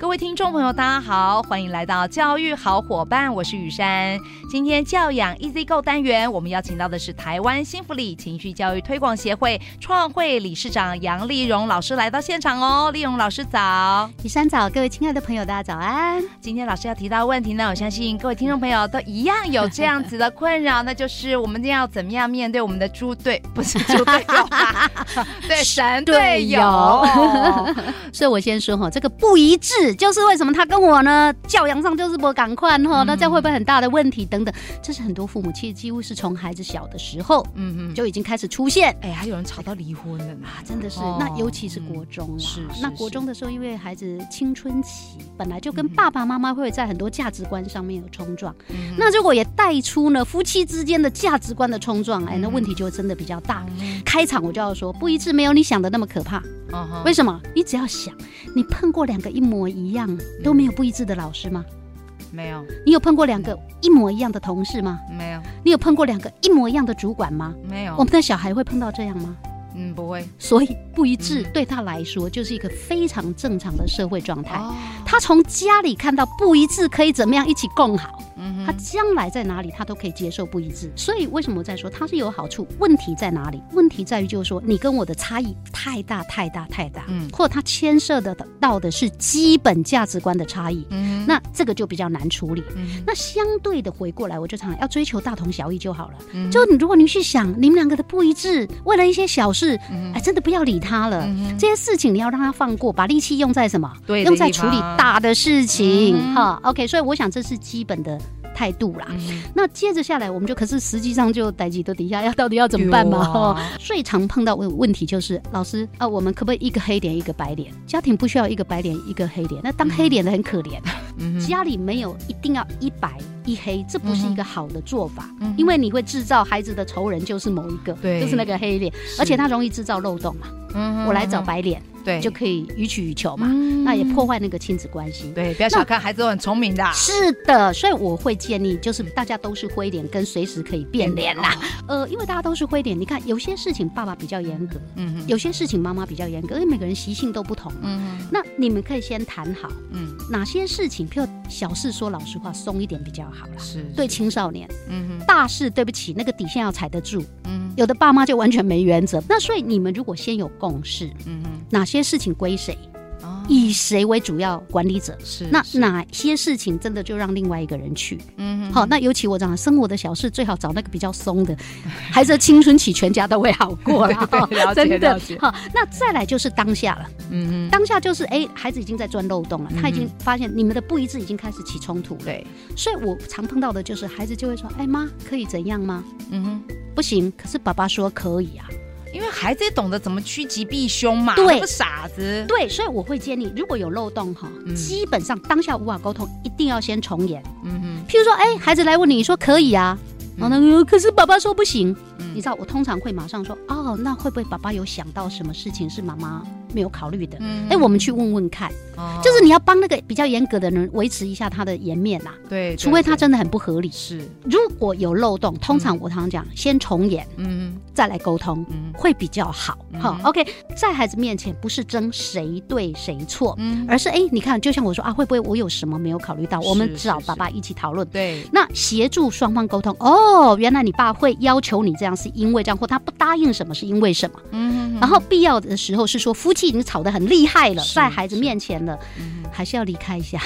各位听众朋友，大家好，欢迎来到教育好伙伴，我是雨珊。今天教养 Easy Go 单元，我们邀请到的是台湾幸福里情绪教育推广协会创会理事长杨丽荣老师来到现场哦。丽荣老师早，雨珊早，各位亲爱的朋友，大家早安。今天老师要提到的问题呢，我相信各位听众朋友都一样有这样子的困扰，那就是我们要怎么样面对我们的猪队，不是猪队友，对神队友。所以我先说哈，这个不一致。就是为什么他跟我呢教养上就是不赶快哈，那这样会不会很大的问题等等？这是很多父母其实几乎是从孩子小的时候，嗯嗯，就已经开始出现。哎，还有人吵到离婚的呢，真的是。那尤其是国中啦，是那国中的时候，因为孩子青春期本来就跟爸爸妈妈会在很多价值观上面有冲撞，那如果也带出呢夫妻之间的价值观的冲撞，哎，那问题就真的比较大。开场我就要说，不一致没有你想的那么可怕。为什么？你只要想，你碰过两个一模一。样都没有不一致的老师吗？没有。你有碰过两个一模一样的同事吗？没有。你有碰过两个一模一样的主管吗？没有。我们的小孩会碰到这样吗？嗯，不会。所以不一致对他来说就是一个非常正常的社会状态。他从家里看到不一致可以怎么样一起共好。他将来在哪里，他都可以接受不一致。所以为什么我在说他是有好处？问题在哪里？问题在于就是说你跟我的差异太大太大太大，嗯，或者他牵涉的到的是基本价值观的差异，嗯，那这个就比较难处理。嗯，那相对的回过来，我就常常要追求大同小异就好了。嗯，就如果你去想你们两个的不一致，为了一些小事，哎，真的不要理他了。这些事情你要让他放过，把力气用在什么？对，用在处理大的事情。哈，OK，所以我想这是基本的。态度啦，嗯、那接着下来，我们就可是实际上就待几的底下要到底要怎么办嘛？啊、最常碰到问问题就是老师啊，我们可不可以一个黑脸一个白脸？家庭不需要一个白脸一个黑脸，那当黑脸的很可怜。嗯、家里没有一定要一白一黑，这不是一个好的做法，嗯、因为你会制造孩子的仇人就是某一个，对就是那个黑脸，而且他容易制造漏洞嘛。嗯、我来找白脸。对，就可以予取予求嘛，嗯、那也破坏那个亲子关系。对，不要小看孩子都很聪明的。是的，所以我会建议，就是大家都是灰脸，跟随时可以变脸啦。呃，因为大家都是灰脸，你看有些事情爸爸比较严格，嗯哼，有些事情妈妈比较严格，因为每个人习性都不同，嗯哼，那你们可以先谈好，嗯，哪些事情，譬如小事说老实话，松一点比较好啦。是，对青少年，嗯哼，大事对不起，那个底线要踩得住，嗯，有的爸妈就完全没原则。那所以你们如果先有共识，嗯哼，哪些事情归谁？以谁为主要管理者？是那哪些事情真的就让另外一个人去？嗯，好，那尤其我讲生活的小事，最好找那个比较松的，孩子青春期全家都会好过了。真的，好，那再来就是当下了。嗯，当下就是哎，孩子已经在钻漏洞了，他已经发现你们的不一致已经开始起冲突了。对，所以我常碰到的就是孩子就会说：“哎妈，可以怎样吗？”嗯哼，不行，可是爸爸说可以啊。因为孩子也懂得怎么趋吉避凶嘛，对，傻子。对，所以我会建议，如果有漏洞哈，嗯、基本上当下无法沟通，一定要先重演。嗯哼，譬如说，哎，孩子来问你，你说可以啊，然后呢，可是爸爸说不行。嗯、你知道，我通常会马上说，哦，那会不会爸爸有想到什么事情是妈妈没有考虑的？嗯，哎，我们去问问看。哦，就是你要帮那个比较严格的人维持一下他的颜面呐。对，除非他真的很不合理。是，如果有漏洞，通常我常常讲，先重演，嗯，再来沟通，嗯，会比较好。好，OK，在孩子面前不是争谁对谁错，嗯，而是哎，你看，就像我说啊，会不会我有什么没有考虑到？我们找爸爸一起讨论。对，那协助双方沟通。哦，原来你爸会要求你这样。是因为这样，或他不答应什么，是因为什么？嗯哼哼，然后必要的时候是说夫妻已经吵得很厉害了，在孩子面前了，还是要离开一下，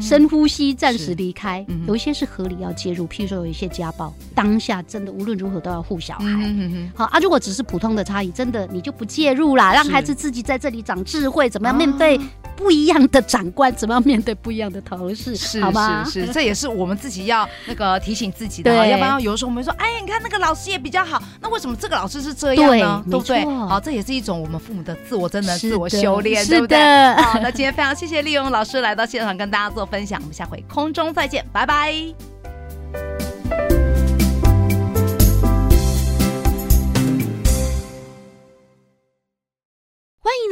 深呼吸，暂时离开。有一些是合理要介入，譬如说有一些家暴，当下真的无论如何都要护小孩。好啊，如果只是普通的差异，真的你就不介入啦，让孩子自己在这里长智慧，怎么样面对不一样的长官，怎么样面对不一样的同事，是好吗？是是，这也是我们自己要那个提醒自己的，要不然有的时候我们说，哎，你看那个老师也比较好，那为什么这个老师是这样呢？对不对？好，这也是一种我们父母的自我真的自我修炼，对不对？好，那今天非常谢谢利用老师来到现场跟大家做分享，我们下回空中再见，拜拜。